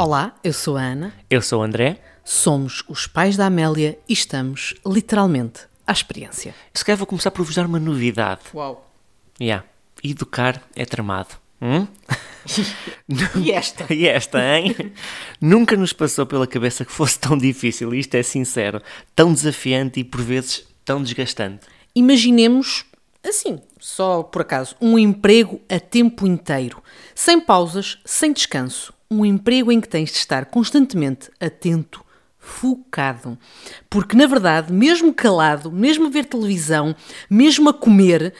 Olá, eu sou a Ana, Eu sou o André. somos os pais da Amélia e estamos, literalmente, à experiência. Se calhar vou começar por vos dar uma novidade. Uau! Yeah. Educar é tramado. Hum? E esta? E esta, hein? Nunca nos passou pela cabeça que fosse tão difícil, isto é sincero, tão desafiante e por vezes tão desgastante. Imaginemos, assim, só por acaso, um emprego a tempo inteiro, sem pausas, sem descanso. Um emprego em que tens de estar constantemente atento, focado. Porque, na verdade, mesmo calado, mesmo a ver televisão, mesmo a comer,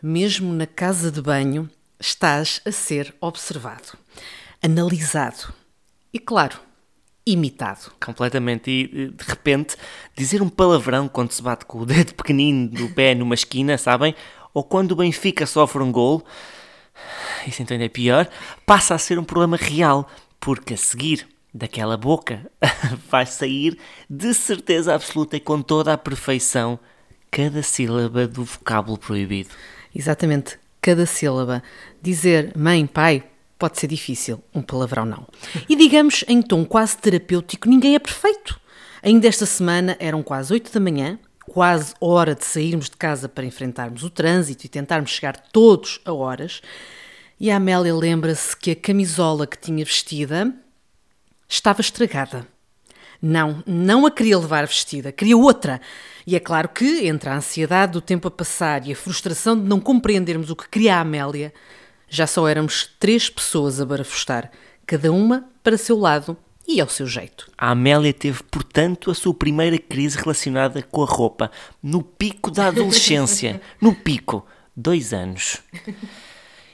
mesmo na casa de banho, estás a ser observado, analisado e, claro, imitado. Completamente. E de repente, dizer um palavrão quando se bate com o dedo pequenino do pé numa esquina, sabem? Ou quando o Benfica sofre um gol, isso então ainda é pior, passa a ser um problema real, porque a seguir daquela boca vai sair de certeza absoluta e com toda a perfeição cada sílaba do vocábulo proibido. Exatamente, cada sílaba. Dizer mãe, pai, pode ser difícil, um palavrão não. E digamos em tom quase terapêutico, ninguém é perfeito. Ainda esta semana eram quase 8 da manhã, quase hora de sairmos de casa para enfrentarmos o trânsito e tentarmos chegar todos a horas. E a Amélia lembra-se que a camisola que tinha vestida estava estragada. Não, não a queria levar vestida, queria outra. E é claro que, entre a ansiedade do tempo a passar e a frustração de não compreendermos o que queria a Amélia, já só éramos três pessoas a barafustar, cada uma para seu lado e ao seu jeito. A Amélia teve, portanto, a sua primeira crise relacionada com a roupa, no pico da adolescência. no pico. Dois anos.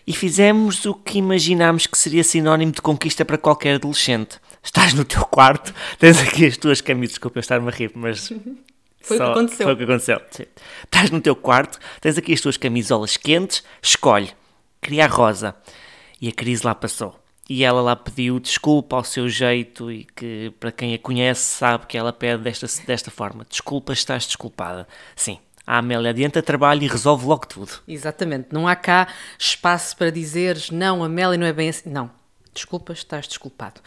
E fizemos o que imaginámos que seria sinónimo de conquista para qualquer adolescente. Estás no teu quarto, tens aqui as tuas camisas, desculpa eu estar-me a rir, mas. Foi o que aconteceu. Foi o que aconteceu. sim. Estás no teu quarto, tens aqui as tuas camisolas quentes, escolhe. Queria a rosa. E a crise lá passou. E ela lá pediu desculpa ao seu jeito e que, para quem a conhece, sabe que ela pede desta, desta forma. Desculpa, estás desculpada. Sim, a Amélia adianta trabalho e resolve logo tudo. Exatamente, não há cá espaço para dizeres não, Amélia não é bem assim. Não, desculpa, estás desculpado.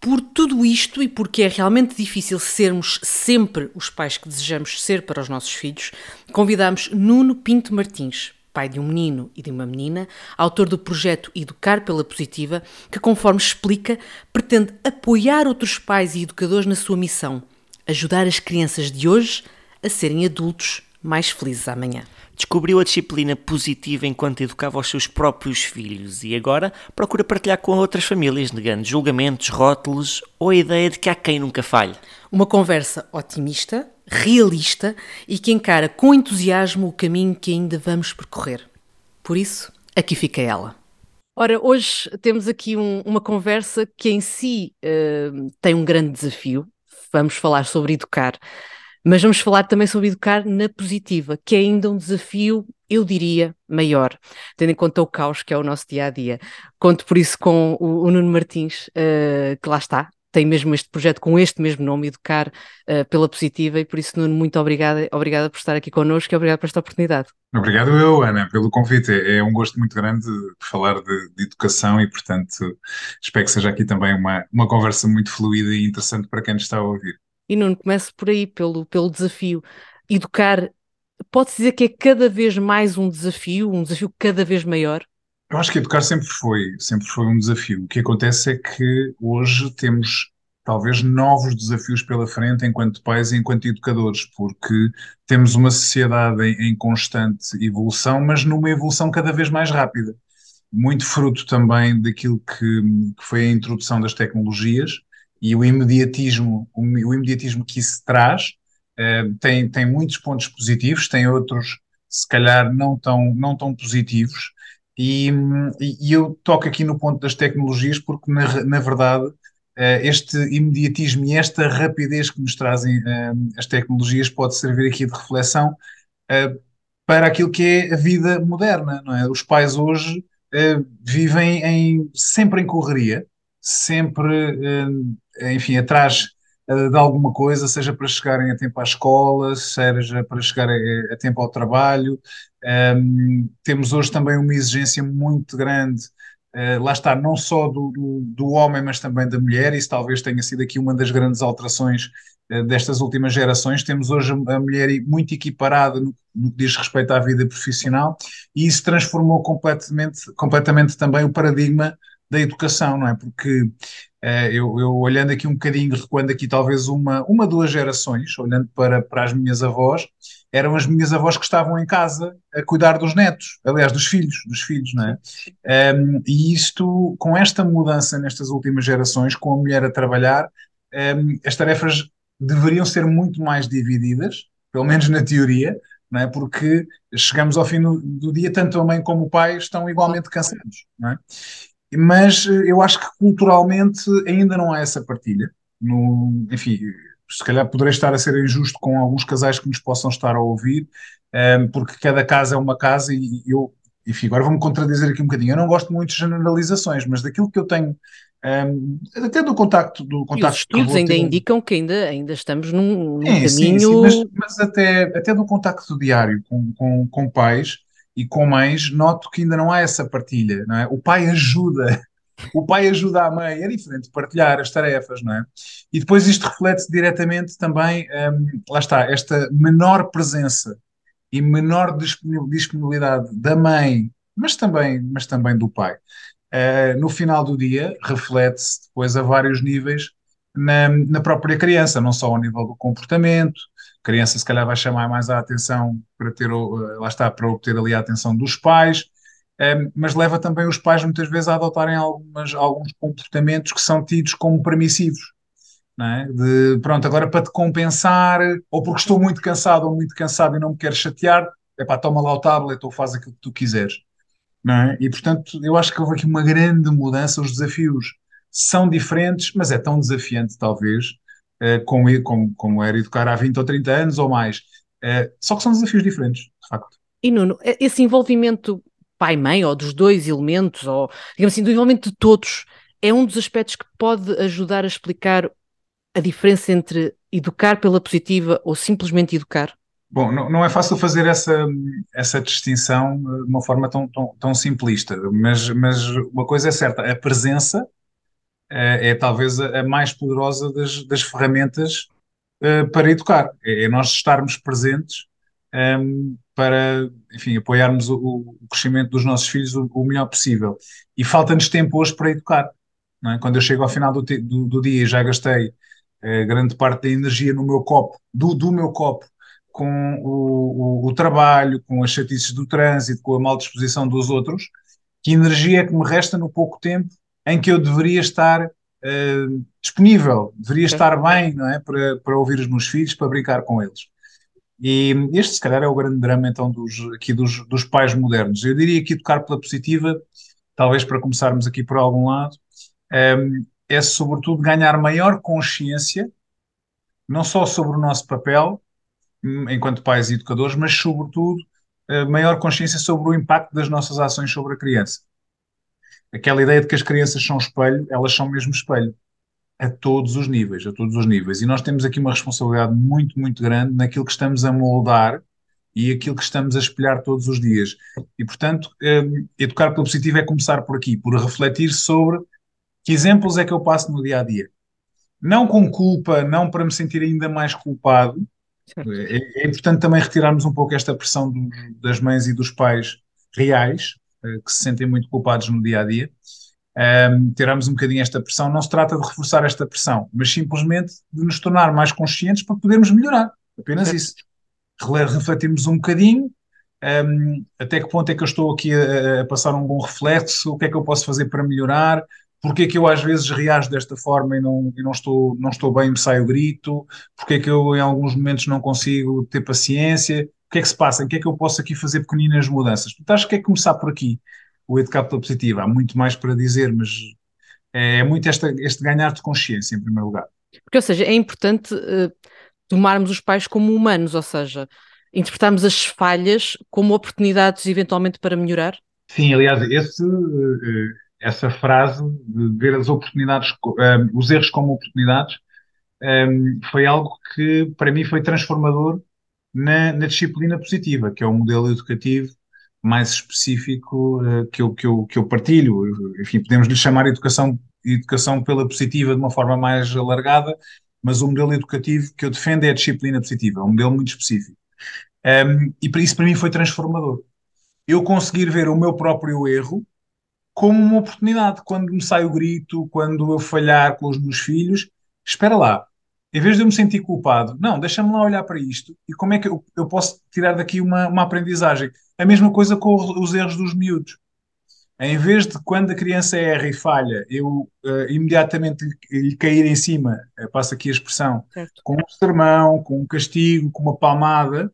Por tudo isto e porque é realmente difícil sermos sempre os pais que desejamos ser para os nossos filhos, convidamos Nuno Pinto Martins, pai de um menino e de uma menina, autor do projeto Educar pela Positiva, que, conforme explica, pretende apoiar outros pais e educadores na sua missão, ajudar as crianças de hoje a serem adultos mais felizes amanhã. Descobriu a disciplina positiva enquanto educava os seus próprios filhos e agora procura partilhar com outras famílias, negando julgamentos, rótulos ou a ideia de que há quem nunca falhe. Uma conversa otimista, realista e que encara com entusiasmo o caminho que ainda vamos percorrer. Por isso, aqui fica ela. Ora, hoje temos aqui um- uma conversa que em si eh, tem um grande desafio. Vamos falar sobre educar, mas vamos falar também sobre educar na positiva, que é ainda um desafio, eu diria, maior, tendo em conta o caos que é o nosso dia a dia. Conto por isso com o, o Nuno Martins, eh, que lá está, tem mesmo este projeto com este mesmo nome, Educar eh, pela Positiva, e por isso, Nuno, muito obrigada, obrigada por estar aqui connosco e obrigada por esta oportunidade. Obrigado eu, Ana, pelo convite. É é um gosto muito grande de falar de, de educação e, portanto, espero que seja aqui também uma, uma conversa muito fluida e interessante para quem nos está a ouvir. E Nuno, começo por aí, pelo, pelo desafio. Educar, pode-se dizer que é cada vez mais um desafio, um desafio cada vez maior? Eu acho que educar sempre foi, sempre foi um desafio. O que acontece é que hoje temos talvez novos desafios pela frente enquanto pais e enquanto educadores, porque temos uma sociedade em, em constante evolução, mas numa evolução cada vez mais rápida. Muito fruto também daquilo que, que foi a introdução das tecnologias e o imediatismo, o, o imediatismo que isso traz, eh, tem, tem muitos pontos positivos, tem outros, se calhar, não tão, não tão positivos. E, e- eu toco aqui no ponto das tecnologias porque, na, na verdade, eh, este imediatismo e esta rapidez que nos trazem eh, as tecnologias pode servir aqui de reflexão eh, para aquilo que é a vida moderna, não é? Os pais hoje vivem em, sempre em correria, sempre, enfim, atrás de alguma coisa, seja para chegarem a tempo à escola, seja para chegar a, tempo ao trabalho. Um, temos hoje também uma exigência muito grande Uh, lá está, não só do, do, do, homem, mas também da mulher. Isso talvez tenha sido aqui uma das grandes alterações uh, destas últimas gerações. Temos hoje a mulher muito equiparada no, no, que diz respeito à vida profissional e isso transformou completamente, completamente também o paradigma da educação, não é? Porque uh, eu, eu, olhando aqui um bocadinho, recuando aqui talvez uma, uma, duas gerações, olhando para, para as minhas avós, eram as minhas avós que estavam em casa a cuidar dos netos, aliás, dos filhos, dos filhos, não é? Um, e isto, com esta mudança nestas últimas gerações, com a mulher a trabalhar, um, as tarefas deveriam ser muito mais divididas, pelo menos na teoria, não é? Porque chegamos ao fim do, do dia, tanto a mãe como o pai estão igualmente cansados, não é? Mas eh, eu acho que culturalmente ainda não há essa partilha. No, enfim, se calhar poderei estar a ser injusto com alguns casais que nos possam estar a ouvir, ehm, porque cada casa é uma casa e eu, enfim, agora vou-me contradizer aqui um bocadinho. Eu não gosto muito de generalizações, mas daquilo que eu tenho, um, ehm, até do contacto do contacto e os estudos ainda indicam que ainda, ainda estamos num, num sim, caminho. Sim, sim, mas, mas, até, até do contacto diário com, com, com pais e com mães, noto que ainda não há essa partilha, não é? O pai ajuda, o pai ajuda a mãe, é diferente partilhar as tarefas, não é? E depois isto reflete-se diretamente também, um, lá está, esta menor presença e menor disponibilidade da mãe, mas também, mas também do pai. Uh, no final do dia, reflete-se depois a vários níveis na, na própria criança, não só ao nível do comportamento, criança se calhar vai chamar mais a atenção para ter, eh, lá está, para obter ali a atenção dos pais, eh, mas leva também os pais muitas vezes a adotarem algumas, alguns comportamentos que são tidos como permissivos. É? De pronto, agora para te compensar, ou porque estou muito cansado ou muito cansado e não me quero chatear, é pá, toma lá o tablet ou faz aquilo que tu quiseres. É? E portanto, eu acho que houve aqui uma grande mudança, os desafios são diferentes, mas é tão desafiante, talvez, uh, como, como, como era educar há 20 ou 30 anos ou mais. Uh, só que são desafios diferentes, de facto. E Nuno, esse envolvimento pai-mãe, ou dos dois elementos, ou digamos assim, do envolvimento de todos, é um dos aspectos que pode ajudar a explicar a diferença entre educar pela positiva ou simplesmente educar? Bom, não, não, é fácil fazer essa, essa distinção de uma forma tão, tão, tão simplista, mas, mas uma coisa é certa, a presença é, é talvez a, mais poderosa das, das ferramentas uh, para educar. É, é, nós estarmos presentes ehm, para, enfim, apoiarmos o, o, crescimento dos nossos filhos o, o melhor possível. E falta-nos tempo hoje para educar. É? Quando eu chego ao final do, do, do dia e já gastei uh, grande parte da energia no meu copo, do, do meu copo, com o, o, trabalho, com as chatices do trânsito, com a mal disposição dos outros, que energia é que me resta no pouco tempo em que eu deveria estar uh, disponível, deveria estar bem não é? para, para ouvir os meus filhos, para brincar com eles. E este, se calhar, é o grande drama então dos, aqui dos, dos pais modernos. Eu diria que educar pela positiva, talvez para começarmos aqui por algum lado, um, ehm, é sobretudo ganhar maior consciência, não só sobre o nosso papel hum, enquanto pais e educadores, mas sobretudo uh, maior consciência sobre o impacto das nossas ações sobre a criança aquela ideia de que as crianças são espelho, elas são mesmo espelho. A todos os níveis, a todos os níveis. E nós temos aqui uma responsabilidade muito, muito grande naquilo que estamos a moldar e aquilo que estamos a espelhar todos os dias. E, portanto, um, educar pelo positivo é começar por aqui, por refletir sobre que exemplos é que eu passo no dia a dia. Não com culpa, não para me sentir ainda mais culpado. É, é, importante também retirarmos um pouco esta pressão do, das mães e dos pais reais, que se sentem muito culpados no dia a dia. Um, tiramos um bocadinho esta pressão. Não se trata de reforçar esta pressão, mas simplesmente de nos tornar mais conscientes para podermos melhorar. Apenas isso. Refletimos um bocadinho. Um, até que ponto é que eu estou aqui a, a, passar um bom reflexo? O que é que eu posso fazer para melhorar? Porque é que eu às vezes reajo desta forma e não, e não, estou, não estou bem, me sai o grito? Porque é que eu em alguns momentos não consigo ter paciência? O que é que se passa? Em que é que eu posso aqui fazer pequeninas mudanças? Portanto, acho que é começar por aqui o Educar pela Positiva. Há muito mais para dizer, mas é, é muito esta, este ganhar de consciência, em primeiro lugar. Porque, ou seja, é importante uh, tomarmos os pais como humanos, ou seja, interpretarmos as falhas como oportunidades eventualmente para melhorar? Sim, aliás, esse, uh, essa frase de ver as oportunidades, uh, os erros como oportunidades, um, foi algo que para mim foi transformador na, na, disciplina positiva, que é o modelo educativo mais específico uh, que, eu, que, eu, que eu partilho. Enfim, podemos lhe chamar educação, educação pela positiva de uma forma mais alargada, mas o modelo educativo que eu defendo é a disciplina positiva, é um modelo muito específico. Um, e para isso, para mim, foi transformador. Eu conseguir ver o meu próprio erro como uma oportunidade. Quando me sai o grito, quando eu falhar com os meus filhos, espera lá, em vez de eu me sentir culpado, não, deixa-me lá olhar para isto e como é que eu, eu posso tirar daqui uma, uma aprendizagem. A mesma coisa com os erros dos miúdos. Em vez de quando a criança erra e falha, eu uh, imediatamente lhe, lhe, cair em cima, uh, passo aqui a expressão, certo. com um sermão, com um castigo, com uma palmada,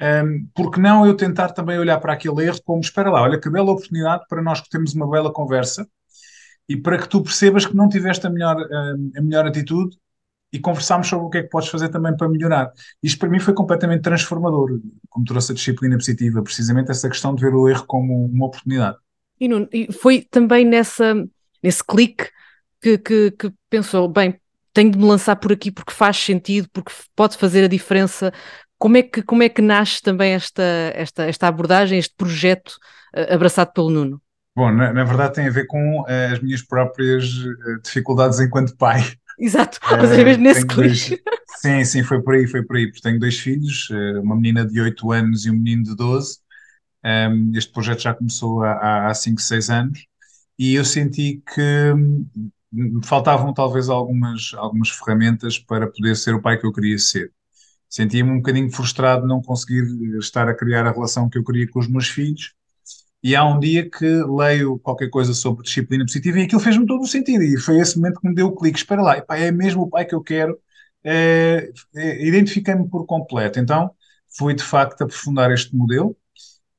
um, ehm, porque não eu tentar também olhar para aquele erro como, espera lá, olha que bela oportunidade para nós que temos uma bela conversa e para que tu percebas que não tiveste a melhor, uh, a melhor atitude e conversámos sobre o que é que podes fazer também para melhorar. Isto para mim foi completamente transformador, como trouxe a disciplina positiva, precisamente essa questão de ver o erro como uma oportunidade. E, Nuno, e foi também nessa, nesse clique que, que, que pensou, bem, tenho de me lançar por aqui porque faz sentido, porque pode fazer a diferença. Como é que, como é que nasce também esta, esta, esta abordagem, este projeto uh, abraçado pelo Nuno? Bom, na, na, verdade tem a ver com uh, as minhas próprias uh, dificuldades enquanto pai. Exato, mas é mesmo nesse clique. Sim, sim, foi por aí, foi por aí, porque tenho dois filhos, eh, uma menina de 8 anos e um menino de 12. Um, este projeto já começou há, há 5, 6 anos e eu senti que me faltavam talvez algumas, algumas ferramentas para poder ser o pai que eu queria ser. Sentia-me um bocadinho frustrado de não conseguir estar a criar a relação que eu queria com os meus filhos e há um dia que leio qualquer coisa sobre disciplina positiva e aquilo fez-me todo o sentido. E foi esse momento que me deu o clique. Espera lá, epá, é mesmo o pai que eu quero. É, é, Identifiquei-me por completo. Então, fui de facto aprofundar este modelo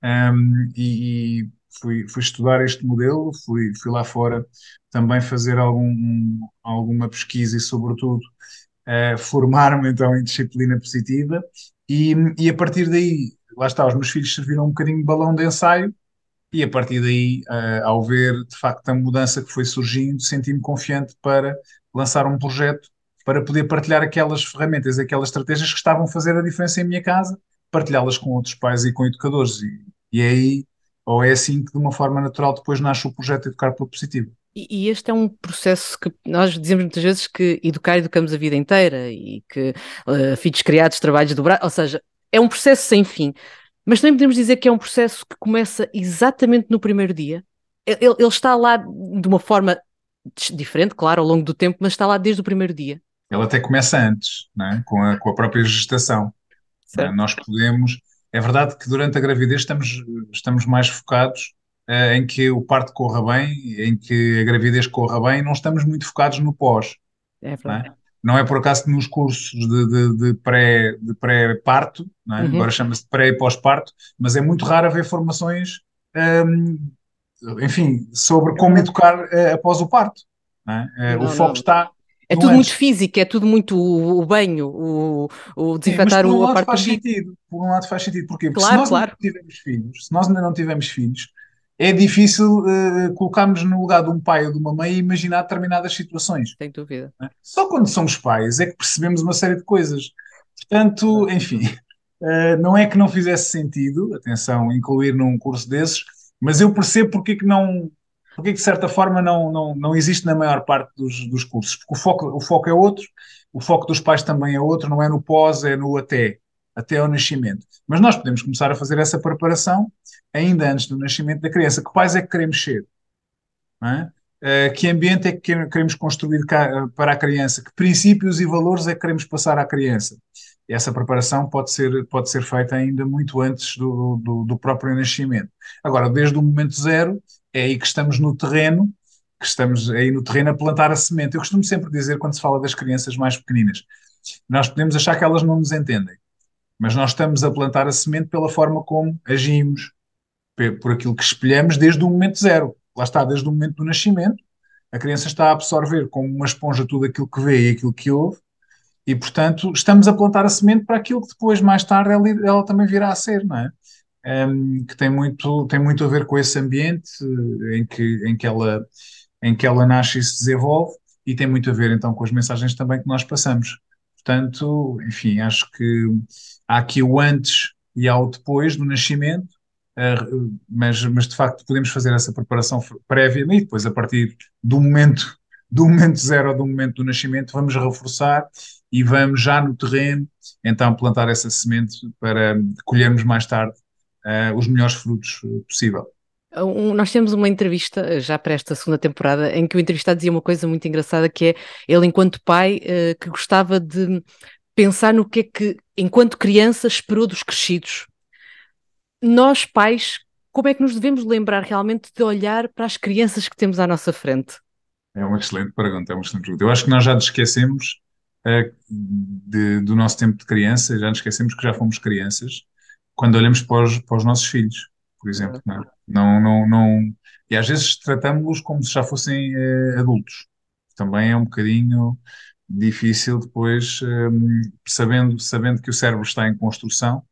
um, e, e fui, fui, estudar este modelo. Fui, fui lá fora também fazer algum, alguma pesquisa e, sobretudo, uh, formar-me então em disciplina positiva. E, e a partir daí, lá está, os meus filhos serviram um bocadinho de balão de ensaio e a partir daí, uh, ao ver de facto a mudança que foi surgindo, senti-me confiante para lançar um projeto para poder partilhar aquelas ferramentas, aquelas estratégias que estavam a fazer a diferença em minha casa, partilhá-las com outros pais e com educadores. E, e é aí, ou é assim que de uma forma natural depois nasce o projeto Educar pelo Positivo. E, este é um processo que nós dizemos muitas vezes que educar educamos a vida inteira e que uh, filhos criados, trabalhos dobrados, ou seja, é um processo sem fim. Mas também podemos dizer que é um processo que começa exatamente no primeiro dia. Ele, ele, está lá de uma forma diferente, claro, ao longo do tempo, mas está lá desde o primeiro dia. Ele até começa antes, é? com, a, com a própria gestação. É? Nós podemos. É verdade que durante a gravidez estamos, estamos mais focados uh, em que o parto corra bem, em que a gravidez corra bem, não estamos muito focados no pós. É verdade. Não é por acaso que nos cursos de, de, de pré, de pré-parto, é? uhum. agora chama-se pré e pós-parto, mas é muito raro haver formações, hum, enfim, sobre como educar uh, após o parto. É? Uh, não, o foco não. está é tudo antes. muito físico, é tudo muito o, banho, o, o desinfetar Sim, o a parte faz sentido. Por um lado faz sentido, porquê? Porque claro, se nós claro. não tivermos filhos, se nós ainda não tivermos filhos, é difícil uh, colocarmos no lugar de um pai ou de uma mãe e imaginar determinadas situações. Sem dúvida. É? Só quando somos pais é que percebemos uma série de coisas. Portanto, enfim, uh, não é que não fizesse sentido, atenção, incluir num curso desses, mas eu percebo porque que não, porque que de certa forma não, não, não existe na maior parte dos, dos cursos, porque o foco, o foco é outro, o foco dos pais também é outro, não é no pós, é no até até ao nascimento. Mas nós podemos começar a fazer essa preparação ainda antes do nascimento da criança. Que pais é que queremos ser? É? Uh, que ambiente é que queremos construir para a criança? Que princípios e valores é que queremos passar à criança? Essa preparação pode ser, pode ser feita ainda muito antes do, do, do próprio nascimento. Agora, desde o momento zero, é aí que estamos no terreno, que estamos aí no terreno a plantar a semente. Eu costumo sempre dizer, quando se fala das crianças mais pequeninas, nós podemos achar que elas não nos entendem mas nós estamos a plantar a semente pela forma como agimos, por aquilo que espelhamos desde o momento zero. Lá está, desde o momento do nascimento, a criança está a absorver como uma esponja tudo aquilo que vê e aquilo que ouve, e portanto estamos a plantar a semente para aquilo que depois, mais tarde, ela, ela também virá a ser, não é? Um, que tem muito, tem muito a ver com esse ambiente eh, em que, em, que ela, em que ela nasce e se desenvolve, e tem muito a ver então com as mensagens também que nós passamos. Portanto, enfim, acho que há aqui o antes e há o depois do nascimento, uh, mas, mas de facto podemos fazer essa preparação prévia e depois a partir do momento do momento zero ou do momento do nascimento vamos reforçar e vamos já no terreno então plantar essa semente para colhermos mais tarde uh, os melhores frutos possível. Um, nós temos uma entrevista já para esta segunda temporada em que o entrevistado dizia uma coisa muito engraçada que é ele enquanto pai uh, que gostava de pensar no que é que enquanto criança esperou dos crescidos. Nós pais, como é que nos devemos lembrar realmente de olhar para as crianças que temos à nossa frente? É uma excelente pergunta, é uma excelente pergunta. Eu acho que nós já nos esquecemos uh, de, do nosso tempo de criança, já nos esquecemos que já fomos crianças quando olhamos para os, para os nossos filhos, por exemplo. Não, é? não, não, não, E às vezes tratamos-los como se já fossem uh, adultos. Também é um bocadinho difícil depois, um, sabendo, sabendo que o cérebro está em construção,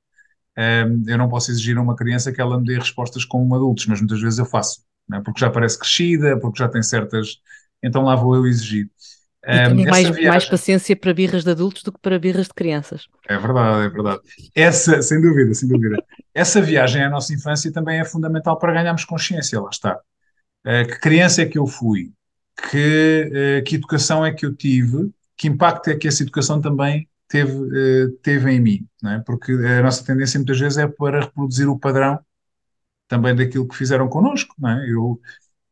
um, eu não posso exigir a uma criança que ela me dê respostas como adultos, mas muitas vezes eu faço, é? porque já parece crescida, porque já tem certas. Então lá vou eu exigir. Tenho mais, viagem... mais paciência para birras de adultos do que para birras de crianças. É verdade, é verdade. Essa, sem dúvida, sem dúvida. Essa viagem à nossa infância também é fundamental para ganharmos consciência, lá está. Uh, que criança é que eu fui? Que, uh, que educação é que eu tive? Que impacto é que essa educação também teve, uh, teve em mim? É? Porque a nossa tendência muitas vezes é para reproduzir o padrão também daquilo que fizeram connosco. É? eu,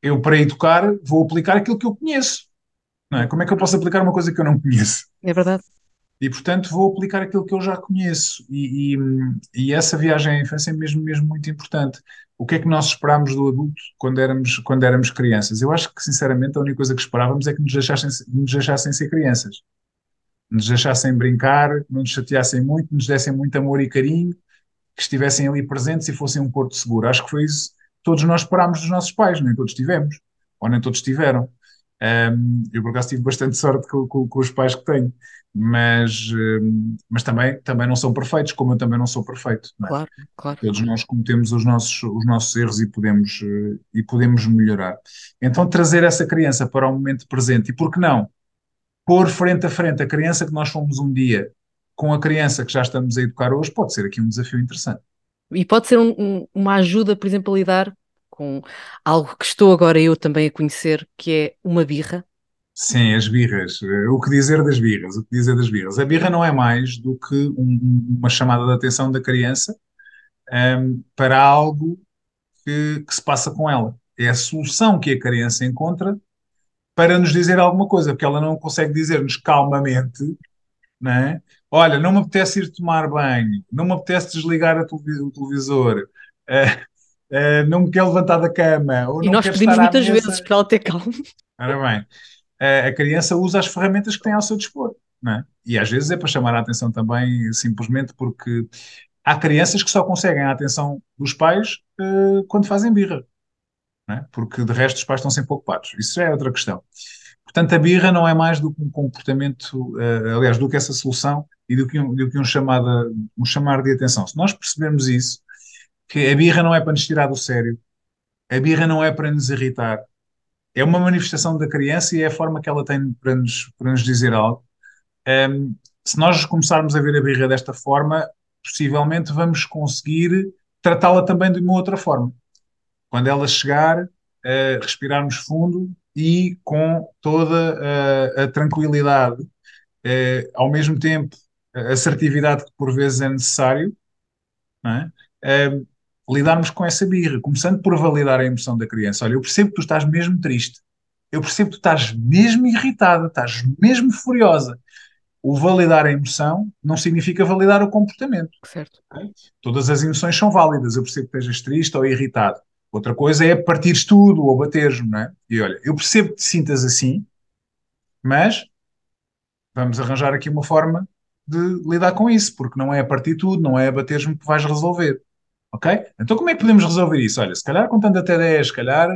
eu, para educar, vou aplicar aquilo que eu conheço não é? Como é que eu posso aplicar uma coisa que eu não conheço? É verdade. E, portanto, vou aplicar aquilo que eu já conheço. E, e, e, essa viagem à infância é mesmo, mesmo muito importante. O que é que nós esperámos do adulto quando éramos, quando éramos crianças? Eu acho que, sinceramente, a única coisa que esperávamos é que nos deixassem, nos deixassem ser crianças. Nos deixassem brincar, não nos chateassem muito, nos dessem muito amor e carinho, que estivessem ali presentes e fossem um porto seguro. Acho que foi isso todos nós esperámos dos nossos pais, nem todos tivemos, ou nem todos tiveram. Um, eu, por acaso, tive bastante sorte com, com, com os pais que tenho, mas, um, mas também, também não são perfeitos, como eu também não sou perfeito. Não é? Claro, claro. Todos nós cometemos os nossos, os nossos erros e podemos, uh, e podemos melhorar. Então, trazer essa criança para o momento presente, e por que não? Pôr frente a frente a criança que nós fomos um dia com a criança que já estamos a educar hoje, pode ser aqui um desafio interessante. E pode ser um, um, uma ajuda, por exemplo, a lidar com algo que estou agora eu também a conhecer, que é uma birra. Sim, as birras. O que dizer das birras? O que dizer das birras? A birra não é mais do que um, uma chamada de atenção da criança um, para algo que, que se passa com ela. É a solução que a criança encontra para nos dizer alguma coisa, porque ela não consegue dizer-nos calmamente, não é? Olha, não me apetece ir tomar banho, não me apetece desligar o televisor, uh, uh, não me quer levantar da cama. Ou e não nós quer pedimos estar muitas mesa. vezes para ela ter calma. Ora bem, uh, a criança usa as ferramentas que tem ao seu dispor. Não é? E às vezes é para chamar a atenção também, simplesmente porque há crianças que só conseguem a atenção dos pais uh, quando fazem birra. É? Porque de resto os pais estão sempre ocupados. Isso é outra questão. Portanto, a birra não é mais do que um comportamento, uh, aliás, do que essa solução e do que um, do que um, chamada, um chamar de atenção. Se nós percebermos isso, que a birra não é para nos tirar do sério, a birra não é para nos irritar, é uma manifestação da criança e é a forma que ela tem para nos, para nos dizer algo. Um, se nós começarmos a ver a birra desta forma, possivelmente vamos conseguir tratá-la também de uma outra forma. Quando ela chegar, uh, respirarmos fundo e com toda a, a tranquilidade, uh, ao mesmo tempo a assertividade que por vezes é necessário, é? Uh, lidarmos com essa birra, começando por validar a emoção da criança. Olha, eu percebo que tu estás mesmo triste, eu percebo que tu estás mesmo irritada, estás mesmo furiosa. O validar a emoção não significa validar o comportamento. Certo. Okay? Todas as emoções são válidas. Eu percebo que estejas triste ou irritado. Outra coisa é partires tudo ou bateres-me, não é? E olha, eu percebo que te sintas assim, mas vamos arranjar aqui uma forma de lidar com isso, porque não é a partir tudo, não é a bateres-me que vais resolver. Ok? Então como é que podemos resolver isso? Olha, se calhar contando até 10, se calhar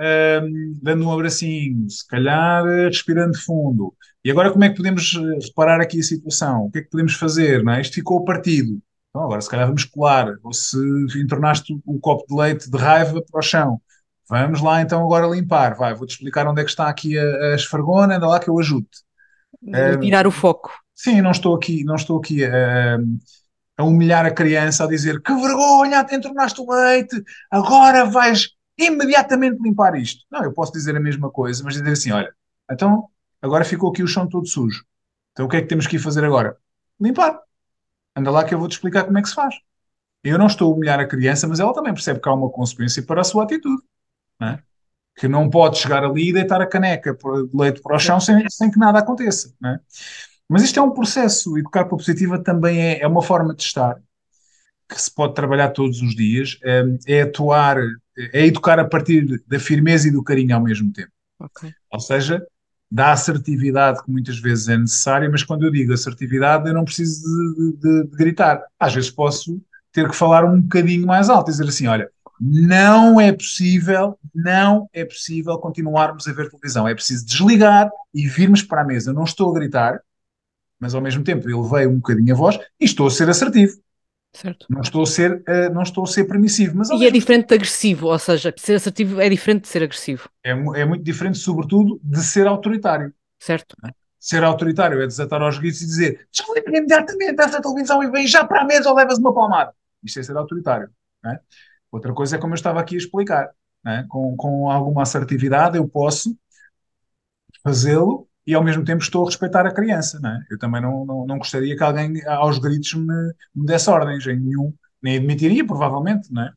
um, dando um abracinho, se calhar respirando fundo. E agora como é que podemos eh, reparar aqui a situação? O que é que podemos fazer? Não é? Isto ficou partido. Então agora se calhar vamos colar. Ou se entornaste o copo de leite de raiva para o chão. Vamos lá então agora limpar. Vai, vou-te explicar onde é que está aqui a, a esfregona, anda lá que eu ajude. Tirar um, o foco. Sim, não estou aqui, não estou aqui a, a humilhar a criança, a dizer que vergonha, até entornaste o leite, agora vais imediatamente limpar isto. Não, eu posso dizer a mesma coisa, mas dizer assim: olha, então agora ficou aqui o chão todo sujo. Então o que é que temos que ir fazer agora? Limpar. Anda lá que eu vou-te explicar como é que se faz. Eu não estou a humilhar a criança, mas ela também percebe que há uma consequência para a sua atitude. Não é? Que não pode chegar ali e deitar a caneca de leite para o chão sem, sem que nada aconteça. Não é? Mas isto é um processo. Educar pela positiva também é, é uma forma de estar que se pode trabalhar todos os dias. É, é atuar, é educar a partir da firmeza e do carinho ao mesmo tempo. Ok. Ou seja, da assertividade que muitas vezes é necessária, mas quando eu digo assertividade, eu não preciso de, de, de gritar. Às vezes posso ter que falar um bocadinho mais alto, dizer assim: olha, não é possível, não é possível continuarmos a ver televisão. É preciso desligar e virmos para a mesa. Eu não estou a gritar, mas ao mesmo tempo ele veio um bocadinho a voz e estou a ser assertivo. Certo. Não estou a ser, uh, não estou a ser permissivo. Mas e é diferente de agressivo, ou seja, ser assertivo é diferente de ser agressivo. É, é muito diferente, sobretudo, de ser autoritário. Certo. Ser autoritário é desatar aos gritos e dizer desliga imediatamente essa televisão e vem já para a mesa ou levas uma palmada. Isto é ser autoritário. É? Outra coisa é como eu estava aqui a explicar. É? Com, com alguma assertividade eu posso fazê-lo e ao mesmo tempo estou a respeitar a criança. Não é? Eu também não, não, não gostaria que alguém aos gritos me, me desse ordens, em nenhum, nem admitiria, provavelmente, não é?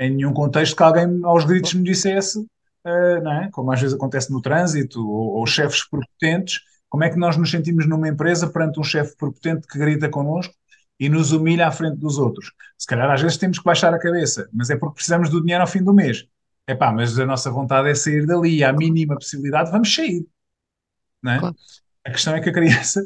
em nenhum contexto que alguém aos gritos me dissesse, uh, não é? como às vezes acontece no trânsito, ou, ou chefes prepotentes, como é que nós nos sentimos numa empresa perante um chefe prepotente que grita connosco e nos humilha à frente dos outros? Se calhar às vezes temos que baixar a cabeça, mas é porque precisamos do dinheiro ao fim do mês. É pá, mas a nossa vontade é sair dali, à mínima possibilidade, vamos sair. É? Claro. A questão é que a criança,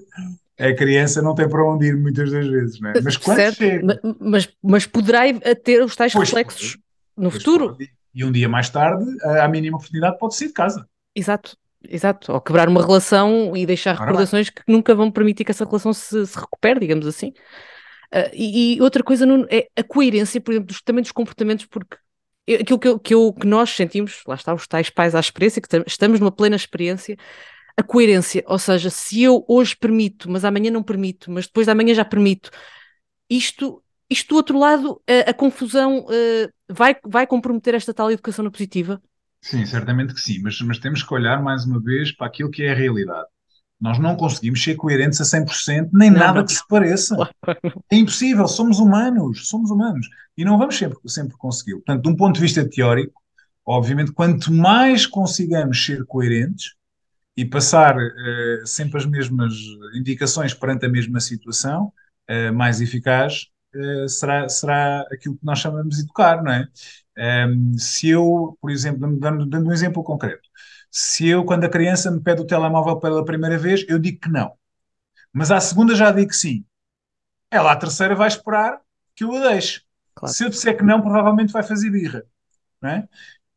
a criança não tem para onde ir muitas das vezes, é? Mas quando certo, chega... mas, mas poderá ter os tais pois reflexos pode, no futuro. Pode. E um dia mais tarde, à mínima oportunidade, pode sair de casa. Exato. Exato, ou quebrar uma relação e deixar Ora recordações que nunca vão permitir que essa relação se, se recupere, digamos assim. Uh, e, e, outra coisa é a coerência, por exemplo, dos, também dos comportamentos, porque aquilo que, eu, que, eu, que nós sentimos, lá está, os tais pais à experiência, que estamos numa plena experiência, a coerência, ou seja, se eu hoje permito, mas amanhã não permito, mas depois de amanhã já permito, isto, isto do outro lado, a, a confusão uh, vai, vai comprometer esta tal educação na positiva? Sim, certamente que sim, mas, mas temos que olhar mais uma vez para aquilo que é a realidade. Nós não conseguimos ser coerentes a 100%, nem não, nada não. que se pareça. É impossível, somos humanos, somos humanos. E não vamos sempre, sempre conseguir. Portanto, de um ponto de vista teórico, obviamente, quanto mais consigamos ser coerentes, e passar uh, sempre as mesmas indicações perante a mesma situação, uh, mais eficaz uh, será, será aquilo que nós chamamos de educar, não é? Um, ehm, se eu, por exemplo, dando, dando um exemplo concreto, se eu, quando a criança me pede o telemóvel pela primeira vez, eu digo que não. Mas à segunda já digo que sim. Ela à terceira vai esperar que eu a deixe. Claro. Se eu disser que não, provavelmente vai fazer birra. Não é?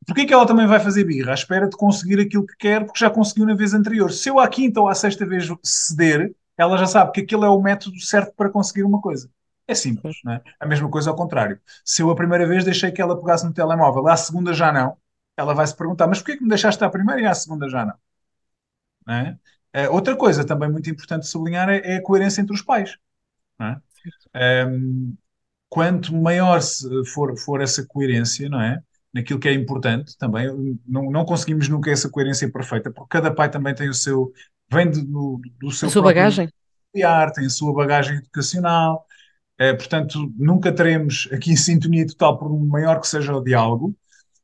Porquê que ela também vai fazer birra? À espera de conseguir aquilo que quer, porque já conseguiu na vez anterior. Se eu à quinta ou à sexta vez ceder, ela já sabe que aquele é o método certo para conseguir uma coisa. É simples, não é? A mesma coisa ao contrário. Se eu a primeira vez deixei que ela pegasse no telemóvel, à segunda já não, ela vai se perguntar, mas porquê que me deixaste à primeira e à segunda já não? não é? É, outra coisa também muito importante de sublinhar é, é a coerência entre os pais. É? Um, quanto maior for, for essa coerência, não é? Naquilo que é importante também. Não, não conseguimos nunca essa coerência perfeita, porque cada pai também tem o seu. vem do, do seu. A sua bagagem. Familiar, tem a sua bagagem educacional. É, portanto, nunca teremos aqui sintonia total, por maior que seja o diálogo.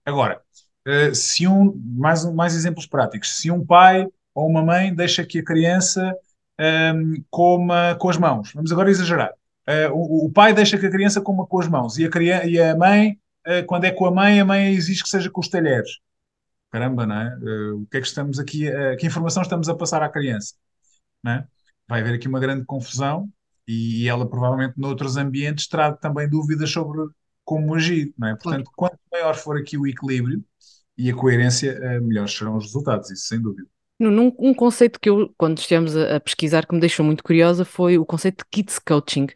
Agora, eh, se um. Mais, mais exemplos práticos. Se um pai ou uma mãe deixa que a criança ehm, coma com as mãos, vamos agora exagerar. Uh, o, o, pai deixa que a criança coma com as mãos e a, criança, e a mãe eh, quando é com a mãe, a mãe exige que seja com os talheres. Caramba, não é? Eh, o que é que estamos aqui, uh, que informação estamos a passar à criança? Não é? Vai haver aqui uma grande confusão e ela provavelmente noutros ambientes terá também dúvidas sobre como agir, não é? Portanto, quanto maior for aqui o equilíbrio e a coerência, melhores serão os resultados, isso sem dúvida. Num, um conceito que eu, quando estivemos a, a, pesquisar, que me deixou muito curiosa foi o conceito de kids coaching.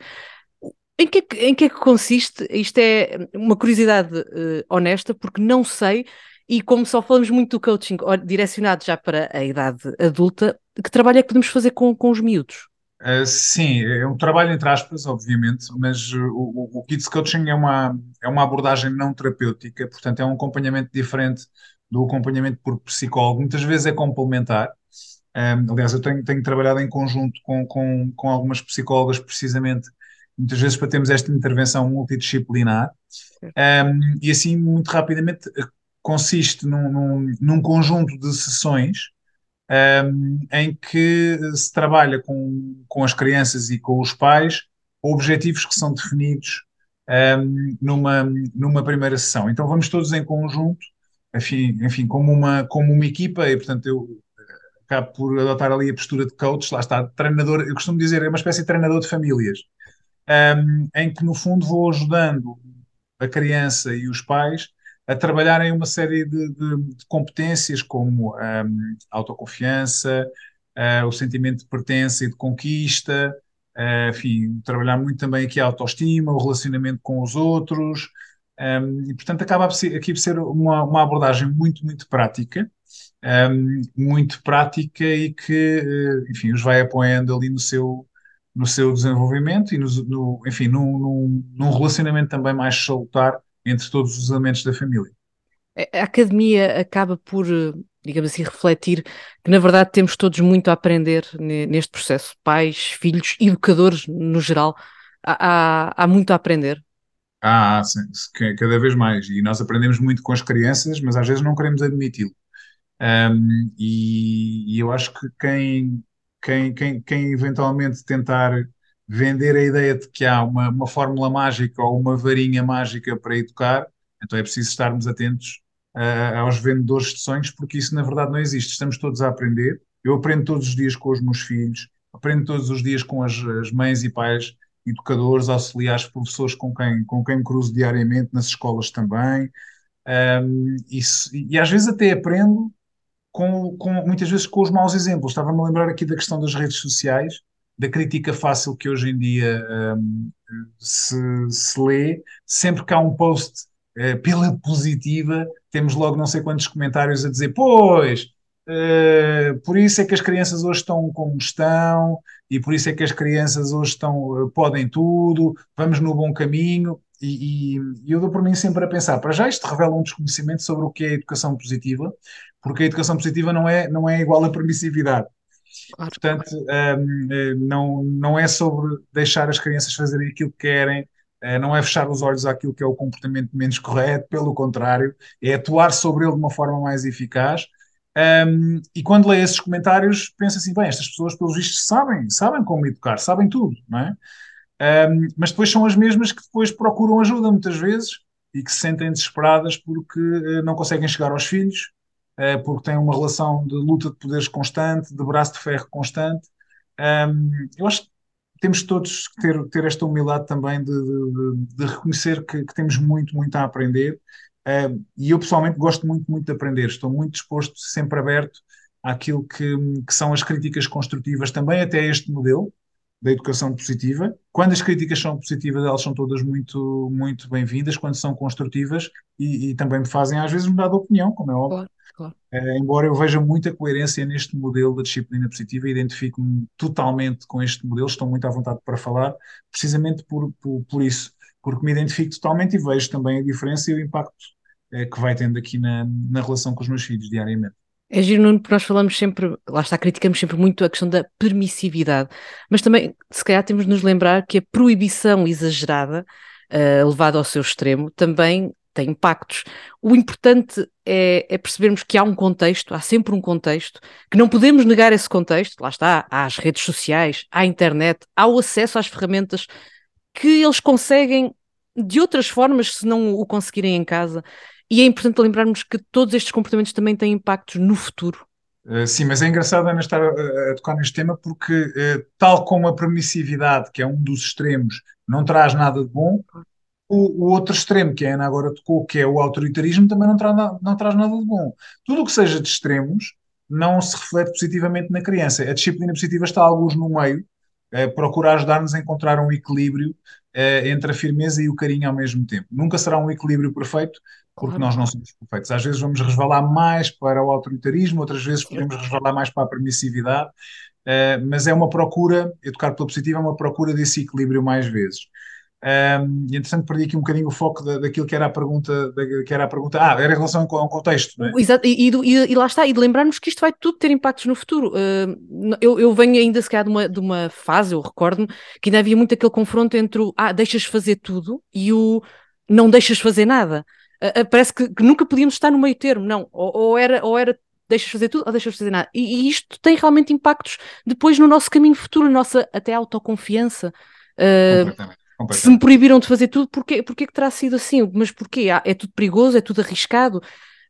Em que, é em que é que consiste? Isto é uma curiosidade uh, honesta, porque não sei, e como só falamos muito do coaching direcionado já para a idade adulta, que trabalho é que podemos fazer com, com os miúdos? Uh, sim, é um trabalho entre aspas, obviamente, mas uh, o, o Kids Coaching é uma, é uma abordagem não terapêutica, portanto é um acompanhamento diferente do acompanhamento por psicólogo. Muitas vezes é complementar. Um, aliás, eu tenho, tenho, trabalhado em conjunto com, com, com algumas psicólogas precisamente, muitas vezes para termos esta intervenção multidisciplinar. Um, e assim, muito rapidamente, consiste num, num, num conjunto de sessões um, em que se trabalha com, com as crianças e com os pais objetivos que são definidos um, numa, numa primeira sessão. Então vamos todos em conjunto, enfim, enfim como, uma, como uma equipa, e portanto eu acabo por adotar ali a postura de coach, lá está, treinador, eu costumo dizer, é uma espécie de treinador de famílias, um, em que no fundo vou ajudando a criança e os pais a trabalhar em uma série de, de, de competências como um, autoconfiança, uh, o sentimento de pertença e de conquista, uh, enfim, trabalhar muito também aqui a autoestima, o relacionamento com os outros, um, e portanto acaba aqui por ser uma, uma abordagem muito, muito prática, um, muito prática e que, uh, enfim, os vai apoiando ali no seu, no seu desenvolvimento e, no, no enfim, num, num, num relacionamento também mais salutar entre todos os elementos da família. A academia acaba por, digamos assim, refletir que, na verdade, temos todos muito a aprender neste processo. Pais, filhos, educadores, no geral, há, há, há muito a aprender. Ah, sim, cada vez mais. E nós aprendemos muito com as crianças, mas às vezes não queremos admiti-lo. Um, e, e, eu acho que quem, quem, quem, quem eventualmente tentar vender a ideia de que há uma, uma fórmula mágica ou uma varinha mágica para educar, então é preciso estarmos atentos uh, aos vendedores de sonhos, porque isso na verdade não existe. Estamos todos a aprender. Eu aprendo todos os dias com os meus filhos, aprendo todos os dias com as, as mães e pais, educadores, auxiliares, professores com quem, com quem me cruzo diariamente, nas escolas também. Um, isso, e às vezes até aprendo com, com, muitas vezes com os maus exemplos. Estava-me a lembrar aqui da questão das redes sociais da crítica fácil que hoje em dia um, se, se, lê, sempre que há um post uh, pela positiva, temos logo não sei quantos comentários a dizer: Pois, uh, por isso é que as crianças hoje estão como estão, e por isso é que as crianças hoje estão, uh, podem tudo, vamos no bom caminho. E, e, eu dou por mim sempre a pensar: para já, isto revela um desconhecimento sobre o que é educação positiva, porque a educação positiva não é, não é igual à permissividade. Claro. Portanto, um, eh, não, não é sobre deixar as crianças fazerem aquilo que querem, eh, não é fechar os olhos àquilo que é o comportamento menos correto, pelo contrário, é atuar sobre ele de uma forma mais eficaz. Um, e quando lê esses comentários, pensa assim: bem, estas pessoas, pelos vistos, sabem, sabem como educar, sabem tudo, não é? Um, mas depois são as mesmas que depois procuram ajuda muitas vezes e que se sentem desesperadas porque uh, não conseguem chegar aos filhos, eh, porque tem uma relação de luta de poderes constante, de braço de ferro constante. Um, eu acho que temos todos que ter, ter esta humildade também de, de, de reconhecer que, que, temos muito, muito a aprender. Um, e eu pessoalmente gosto muito, muito de aprender. Estou muito disposto, sempre aberto àquilo que, que são as críticas construtivas também até este modelo da educação positiva. Quando as críticas são positivas, elas são todas muito, muito bem-vindas. Quando são construtivas e, e, também me fazem às vezes mudar de opinião, como é óbvio. Claro. Claro. Uh, embora eu veja muita coerência neste modelo da disciplina positiva identifico-me totalmente com este modelo, estou muito à vontade para falar, precisamente por, por, por isso, porque me identifico totalmente e vejo também a diferença e o impacto uh, que vai tendo aqui na, na relação com os meus filhos diariamente. É giro, Nuno, porque nós falamos sempre, lá está, criticamos sempre muito a questão da permissividade, mas também, se calhar, temos de nos lembrar que a proibição exagerada, uh, levada ao seu extremo, também tem impactos. O importante é, é, percebermos que há um contexto, há sempre um contexto, que não podemos negar esse contexto. Lá está, há as redes sociais, há a internet, há o acesso às ferramentas que eles conseguem de outras formas se não o conseguirem em casa. E é importante lembrarmos que todos estes comportamentos também têm impactos no futuro. Uh, sim, mas é engraçado Ana estar a, tocar neste tema porque, uh, tal como a permissividade, que é um dos extremos, não traz nada de bom, o, o, outro extremo que a Ana agora tocou, que é o autoritarismo, também não, tra não traz nada de bom. Tudo o que seja de extremos não se reflete positivamente na criança. A disciplina positiva está alguns no meio, eh, procura ajudar-nos a encontrar um equilíbrio eh, entre a firmeza e o carinho ao mesmo tempo. Nunca será um equilíbrio perfeito, porque nós não somos perfeitos. Às vezes vamos resvalar mais para o autoritarismo, outras vezes podemos resvalar mais para a permissividade. uh, mas é uma procura, educar pela positiva é uma procura desse equilíbrio mais vezes. Um, e entretanto perdi aqui um bocadinho o foco da, daquilo que era a pergunta, da, que era a pergunta, ah, era em relação ao contexto, não é? Exato, e, e, e, lá está, e de lembrarmos que isto vai tudo ter impactos no futuro. Uh, eu, eu, venho ainda se calhar de uma, de uma fase, eu recordo-me, que ainda havia muito aquele confronto entre o ah, deixas fazer tudo e o não deixas fazer nada. Uh, parece que, que, nunca podíamos estar no meio termo, não, ou, ou era, ou era deixas fazer tudo ou deixas fazer nada. E, e, isto tem realmente impactos depois no nosso caminho futuro, na nossa até autoconfiança. Uh, se me proibiram de fazer tudo, porquê, porquê que terá sido assim? Mas porquê? Ah, é tudo perigoso, é tudo arriscado.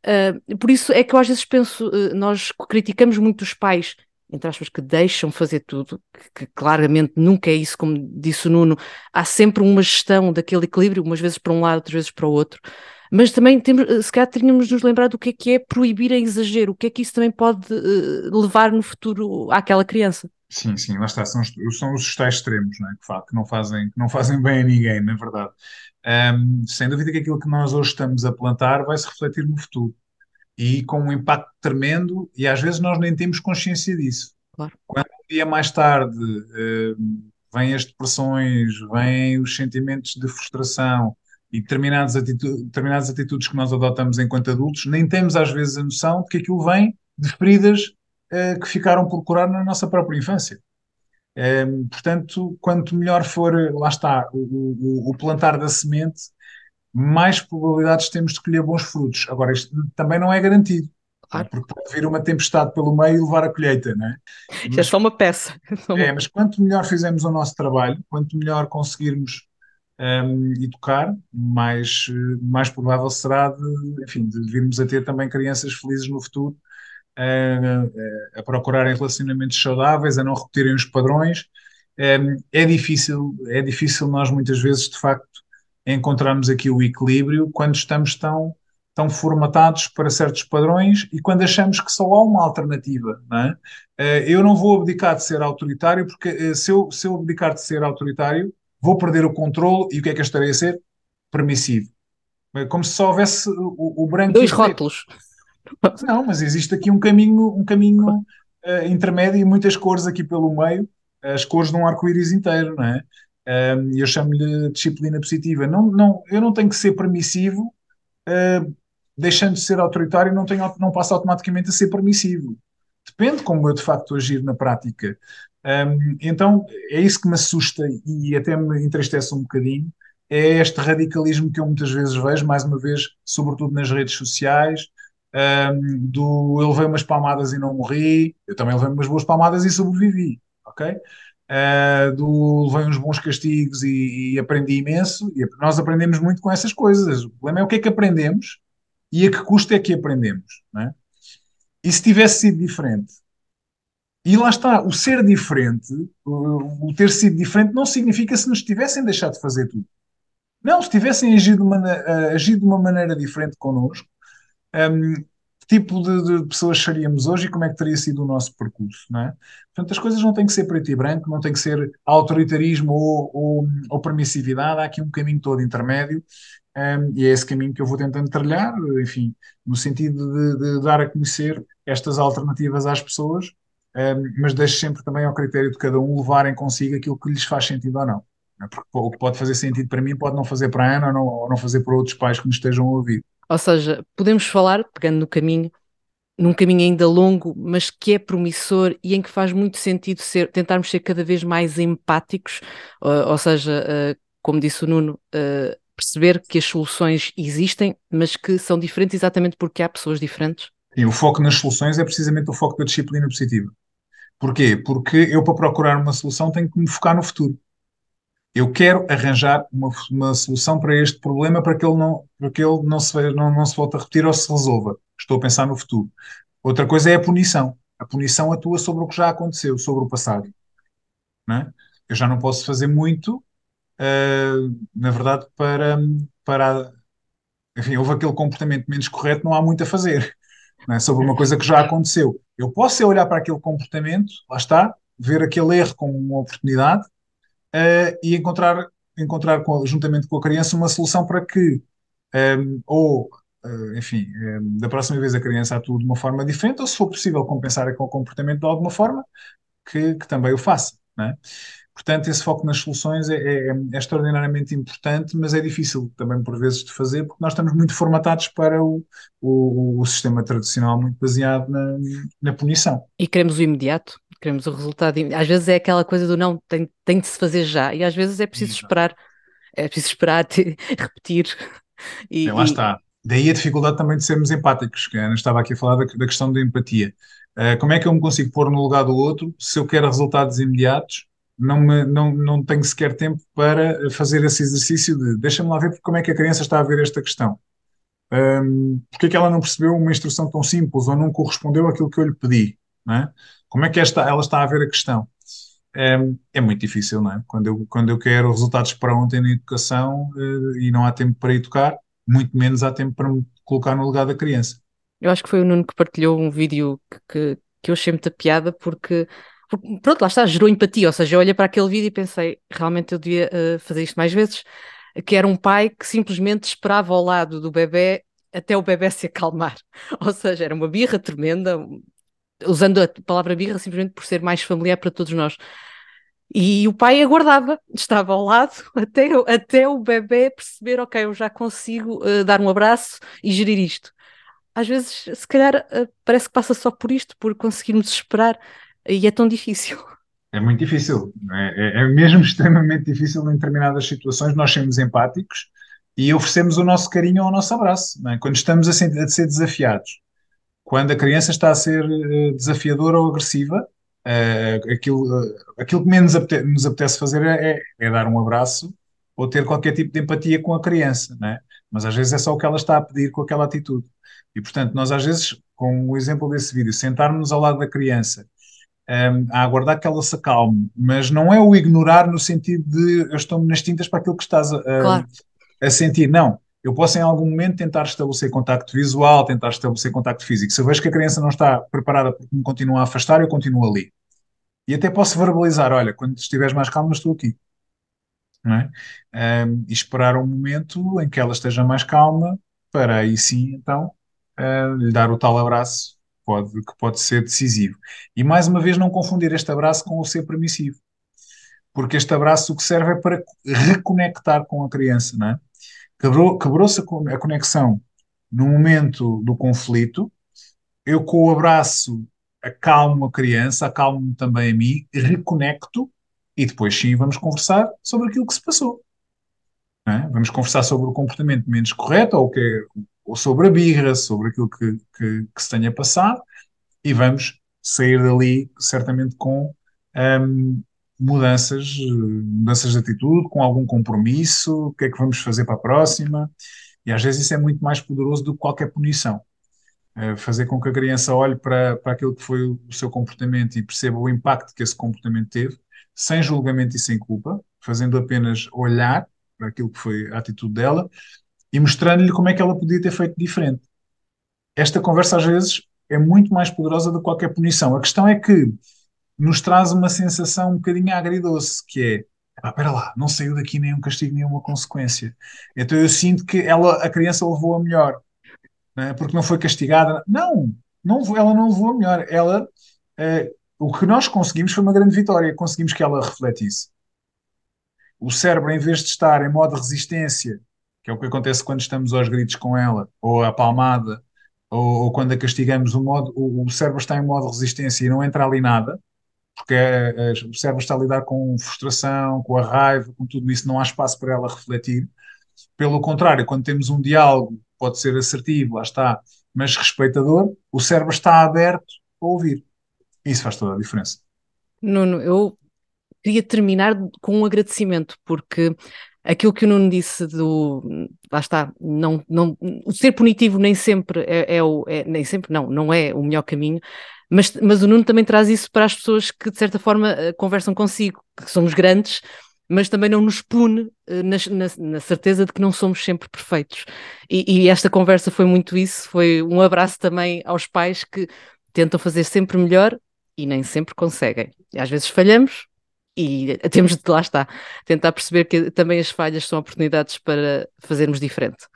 Uh, por isso é que eu às vezes penso, uh, nós criticamos muito os pais, entre aspas, que deixam fazer tudo, que, que, claramente nunca é isso, como disse o Nuno, há sempre uma gestão daquele equilíbrio, umas vezes para um lado, outras vezes para o outro. Mas também temos, se calhar tínhamos de nos lembrar do que é que é proibir a exagero, o que é que isso também pode uh, levar no futuro àquela criança. Sim, sim, lá está, são, são os tais extremos, não é? que, não fazem, que não fazem bem a ninguém, na verdade. Um, sem dúvida que aquilo que nós hoje estamos a plantar vai se refletir no futuro e com um impacto tremendo, e às vezes nós nem temos consciência disso. Claro. Quando um dia mais tarde uh, vêm as depressões, vêm os sentimentos de frustração e determinadas, atitude, determinadas atitudes que nós adotamos enquanto adultos, nem temos às vezes a noção de que aquilo vem de feridas uh, que ficaram por curar na nossa própria infância. Ehm, portanto, quanto melhor for, lá está, o, o, o, plantar da semente, mais probabilidades temos de colher bons frutos. Agora, isto também não é garantido, claro. porque pode vir uma tempestade pelo meio e levar a colheita, não é? Mas, é só uma peça. É, mas quanto melhor fizermos o nosso trabalho, quanto melhor conseguirmos um, ehm, educar, mais, mais provável será de, enfim, de virmos a ter também crianças felizes no futuro a, a procurarem relacionamentos saudáveis, a não repetirem os padrões. É, é difícil, é difícil nós muitas vezes, de facto, encontrarmos aqui o equilíbrio quando estamos tão, tão formatados para certos padrões e quando achamos que só há uma alternativa. Não é? Eh, eu não vou abdicar de ser autoritário, porque eh, se eu, se eu abdicar de ser autoritário, vou perder o controle e o que é que eu estarei a ser? Permissivo. Como se só houvesse o, o branco. Dois rótulos. Não, mas existe aqui um caminho, um caminho uh, intermédio e muitas cores aqui pelo meio, as cores de um arco-íris inteiro, não é? E eu chamo-lhe disciplina positiva. Não, não, eu não tenho que ser permissivo, uh, deixando de ser autoritário, não, tenho, não passo automaticamente a ser permissivo. Depende como eu de facto agir na prática. Um, então é isso que me assusta e até me entristece um bocadinho. É este radicalismo que eu muitas vezes vejo, mais uma vez, sobretudo nas redes sociais, um, do eu levei umas palmadas e não morri, eu também levei umas boas palmadas e sobrevivi, ok? Uh, do levei uns bons castigos e, e, aprendi imenso, e nós aprendemos muito com essas coisas. O problema é o que é que aprendemos e a que custo é que aprendemos, é? E se tivesse sido diferente? E lá está, o ser diferente, o, ter sido diferente, não significa se nos tivessem deixado de fazer tudo. Não, se tivessem agido uma, agido de uma maneira diferente connosco, um, que tipo de, de, pessoas seríamos hoje e como é que teria sido o nosso percurso, não é? Portanto, as coisas não têm que ser preto e branco, não tem que ser autoritarismo ou, ou, ou permissividade, há aqui um caminho todo intermédio um, e é esse caminho que eu vou tentando trilhar, enfim, no sentido de, de dar a conhecer estas alternativas às pessoas, um, mas deixo sempre também ao critério de cada um levarem consigo aquilo que lhes faz sentido ou não. É? Porque o que pode fazer sentido para mim pode não fazer para a Ana ou não, ou não fazer para outros pais que me estejam a ouvir. Ou seja, podemos falar, pegando no caminho, num caminho ainda longo, mas que é promissor e em que faz muito sentido ser, tentarmos ser cada vez mais empáticos, uh, ou seja, uh, como disse o Nuno, uh, perceber que as soluções existem, mas que são diferentes exatamente porque há pessoas diferentes. E o foco nas soluções é precisamente o foco da disciplina positiva. Porquê? Porque eu, para procurar uma solução, tenho que me focar no futuro eu quero arranjar uma, uma solução para este problema para que ele não, para que ele não, se, não, não se volte a repetir ou se resolva. Estou a pensar no futuro. Outra coisa é a punição. A punição atua sobre o que já aconteceu, sobre o passado. É? Eu já não posso fazer muito, uh, na verdade, para, para. Enfim, houve aquele comportamento menos correto, não há muito a fazer. É? Sobre uma coisa que já aconteceu. Eu posso é olhar para aquele comportamento, lá está, ver aquele erro como uma oportunidade uh, e encontrar, encontrar juntamente com a criança uma solução para que, um, ehm, ou, uh, enfim, um, ehm, da próxima vez a criança atue de uma forma diferente, ou se for possível compensar com o comportamento de alguma forma, que, que também o faça. É? Portanto, esse foco nas soluções é, é, é, extraordinariamente importante, mas é difícil também por vezes de fazer, porque nós estamos muito formatados para o, o, o sistema tradicional, muito baseado na, na punição. E queremos o imediato, queremos o resultado. Às vezes é aquela coisa do não, tem, tem de se fazer já, e às vezes é preciso Exato. esperar, é preciso esperar, repetir. E, é, lá está. Daí a dificuldade também de sermos empáticos, que a Ana estava aqui a falar da, da questão da empatia. Uh, como é que eu me consigo pôr no lugar do outro se eu quero resultados imediatos? Não, me, não, não tenho sequer tempo para fazer esse exercício de deixa-me lá ver como é que a criança está a ver esta questão. Um, porque é que ela não percebeu uma instrução tão simples ou não correspondeu àquilo que eu lhe pedi? É? Como é que esta, ela está a ver a questão? É, é, muito difícil, não é? Quando eu, quando eu quero resultados para ontem na educação uh, e não há tempo para educar, muito menos há tempo para me colocar no lugar da criança. Eu acho que foi o Nuno que partilhou um vídeo que, que, que eu achei muita piada porque, pronto, lá está, gerou empatia, ou seja, eu olhei para aquele vídeo e pensei, realmente eu devia uh, fazer isto mais vezes, que era um pai que simplesmente esperava ao lado do bebê até o bebê se acalmar. Ou seja, era uma birra tremenda, usando a palavra birra simplesmente por ser mais familiar para todos nós. E o pai aguardava, estava ao lado, até, até o bebê perceber, ok, eu já consigo uh, dar um abraço e gerir isto. Às vezes, se calhar, uh, parece que passa só por isto, por conseguirmos esperar, e é tão difícil. É muito difícil, é? É, é mesmo extremamente difícil em determinadas situações nós sermos empáticos e oferecemos o nosso carinho ao nosso abraço, é? quando estamos a ser, a ser, desafiados. Quando a criança está a ser uh, desafiadora ou agressiva, Uh, aquilo, uh, aquilo que menos apete nos apetece fazer é, é, é, dar um abraço ou ter qualquer tipo de empatia com a criança, né? mas às vezes é só o que ela está a pedir com aquela atitude. E portanto, nós às vezes, com o exemplo desse vídeo, sentarmos ao lado da criança um, ehm, a aguardar que ela se acalme, mas não é o ignorar no sentido de eu estou-me nas tintas para aquilo que estás a, claro. a sentir, não. Eu posso em algum momento tentar estabelecer contacto visual, tentar estabelecer contacto físico. Se eu vejo que a criança não está preparada porque me continua a afastar, eu continuo ali. E até posso verbalizar, olha, quando estiveres mais calma, estou aqui. É? Um, e esperar um momento em que ela esteja mais calma para aí sim, então, uh, lhe dar o tal abraço pode, que pode ser decisivo. E mais uma vez, não confundir este abraço com o ser permissivo. Porque este abraço o que serve é para reconectar com a criança, não é? Quebrou, quebrou-se a conexão no momento do conflito. Eu, com o abraço, acalmo a criança, acalmo também a mim, reconecto e depois sim vamos conversar sobre aquilo que se passou. É? Vamos conversar sobre o comportamento menos correto ou, que, ou sobre a birra, sobre aquilo que, que, que, se tenha passado e vamos sair dali certamente com um, mudanças, mudanças de atitude, com algum compromisso, o que é que vamos fazer para a próxima. E às vezes isso é muito mais poderoso do que qualquer punição. É fazer com que a criança olhe para, para aquilo que foi o seu comportamento e perceba o impacto que esse comportamento teve, sem julgamento e sem culpa, fazendo apenas olhar para aquilo que foi a atitude dela e mostrando-lhe como é que ela podia ter feito diferente. Esta conversa, às vezes, é muito mais poderosa do que qualquer punição. A questão é que nos traz uma sensação um bocadinho agridoce, que é ah, espera lá, não saiu daqui nenhum castigo, nenhuma consequência. Então eu sinto que ela, a criança levou a melhor, né? porque não foi castigada. Não, não ela não levou a melhor. Ela, eh, o que nós conseguimos foi uma grande vitória, conseguimos que ela refletisse. O cérebro, em vez de estar em modo resistência, que é o que acontece quando estamos aos gritos com ela, ou à palmada, ou, ou quando a castigamos, o, modo, o, o cérebro está em modo resistência e não entra ali nada, porque é, o cérebro está a lidar com frustração, com a raiva, com tudo isso, não há espaço para ela refletir. Pelo contrário, quando temos um diálogo, pode ser assertivo, lá está, mas respeitador, o cérebro está aberto a ouvir. Isso faz toda a diferença. Nuno, eu queria terminar com um agradecimento, porque aquilo que o Nuno disse do lá está, não, não, o ser punitivo nem sempre é, é o é, nem sempre não, não é o melhor caminho, mas, mas o Nuno também traz isso para as pessoas que, de certa forma, eh, conversam consigo, que somos grandes, mas também não nos pune eh, na, na, na, certeza de que não somos sempre perfeitos. E, e, esta conversa foi muito isso, foi um abraço também aos pais que tentam fazer sempre melhor e nem sempre conseguem. E às vezes falhamos e temos de, lá está, tentar perceber que também as falhas são oportunidades para fazermos diferente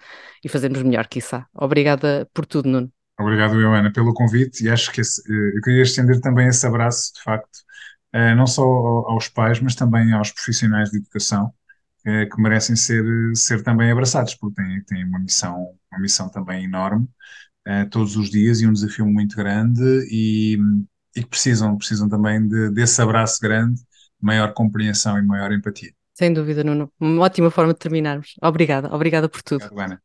e fazermos melhor, quiçá. Obrigada por tudo, Nuno. Obrigado, Joana, pelo convite e acho que esse, eh, eu queria estender também esse abraço, de facto, não só aos pais, mas também aos profissionais de educação, que merecem ser, ser também abraçados, porque têm, têm uma missão, uma missão também enorme todos os dias e um desafio muito grande e, e precisam, precisam também de, desse abraço grande, maior compreensão e maior empatia. Sem dúvida, Nuno. Uma ótima forma de terminarmos. Obrigada, obrigada por tudo. Obrigado, Ana.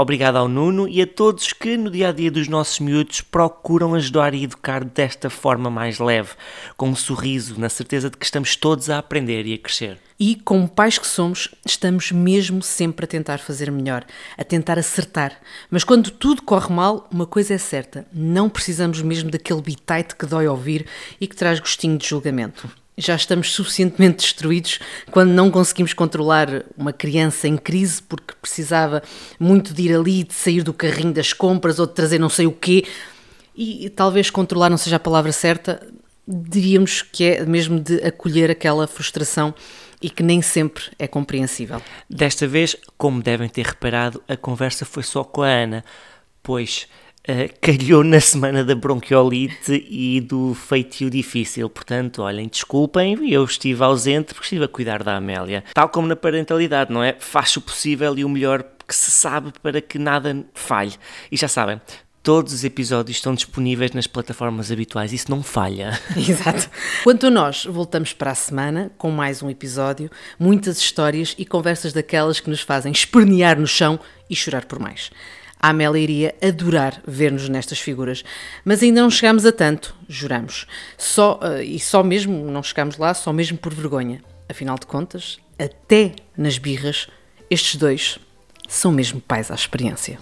Obrigado ao Nuno e a todos que no dia a dia dos nossos miúdos procuram ajudar e educar desta forma mais leve, com um sorriso, na certeza de que estamos todos a aprender e a crescer. E, como pais que somos, estamos mesmo sempre a tentar fazer melhor, a tentar acertar. Mas quando tudo corre mal, uma coisa é certa: não precisamos mesmo daquele bitite que dói ouvir e que traz gostinho de julgamento já estamos suficientemente destruídos quando não conseguimos controlar uma criança em crise porque precisava muito de ir ali, de sair do carrinho das compras ou de trazer não sei o quê. E talvez controlar não seja a palavra certa, diríamos que é mesmo de acolher aquela frustração e que nem sempre é compreensível. Desta vez, como devem ter reparado, a conversa foi só com a Ana, pois uh, calhou na semana da bronquiolite e do feitio difícil. Portanto, olhem, desculpem, eu estive ausente porque estive a cuidar da Amélia. Tal como na parentalidade, não é? Faz o possível e o melhor que se sabe para que nada falhe. E já sabem, Todos os episódios estão disponíveis nas plataformas habituais, isso não falha. Exato. Quanto a nós, voltamos para a semana com mais um episódio, muitas histórias e conversas daquelas que nos fazem espernear no chão e chorar por mais. A Amélia iria adorar ver-nos nestas figuras. Mas ainda não chegámos a tanto, juramos. Só, uh, e só mesmo, não chegámos lá, só mesmo por vergonha. Afinal de contas, até nas birras, estes dois são mesmo pais à experiência.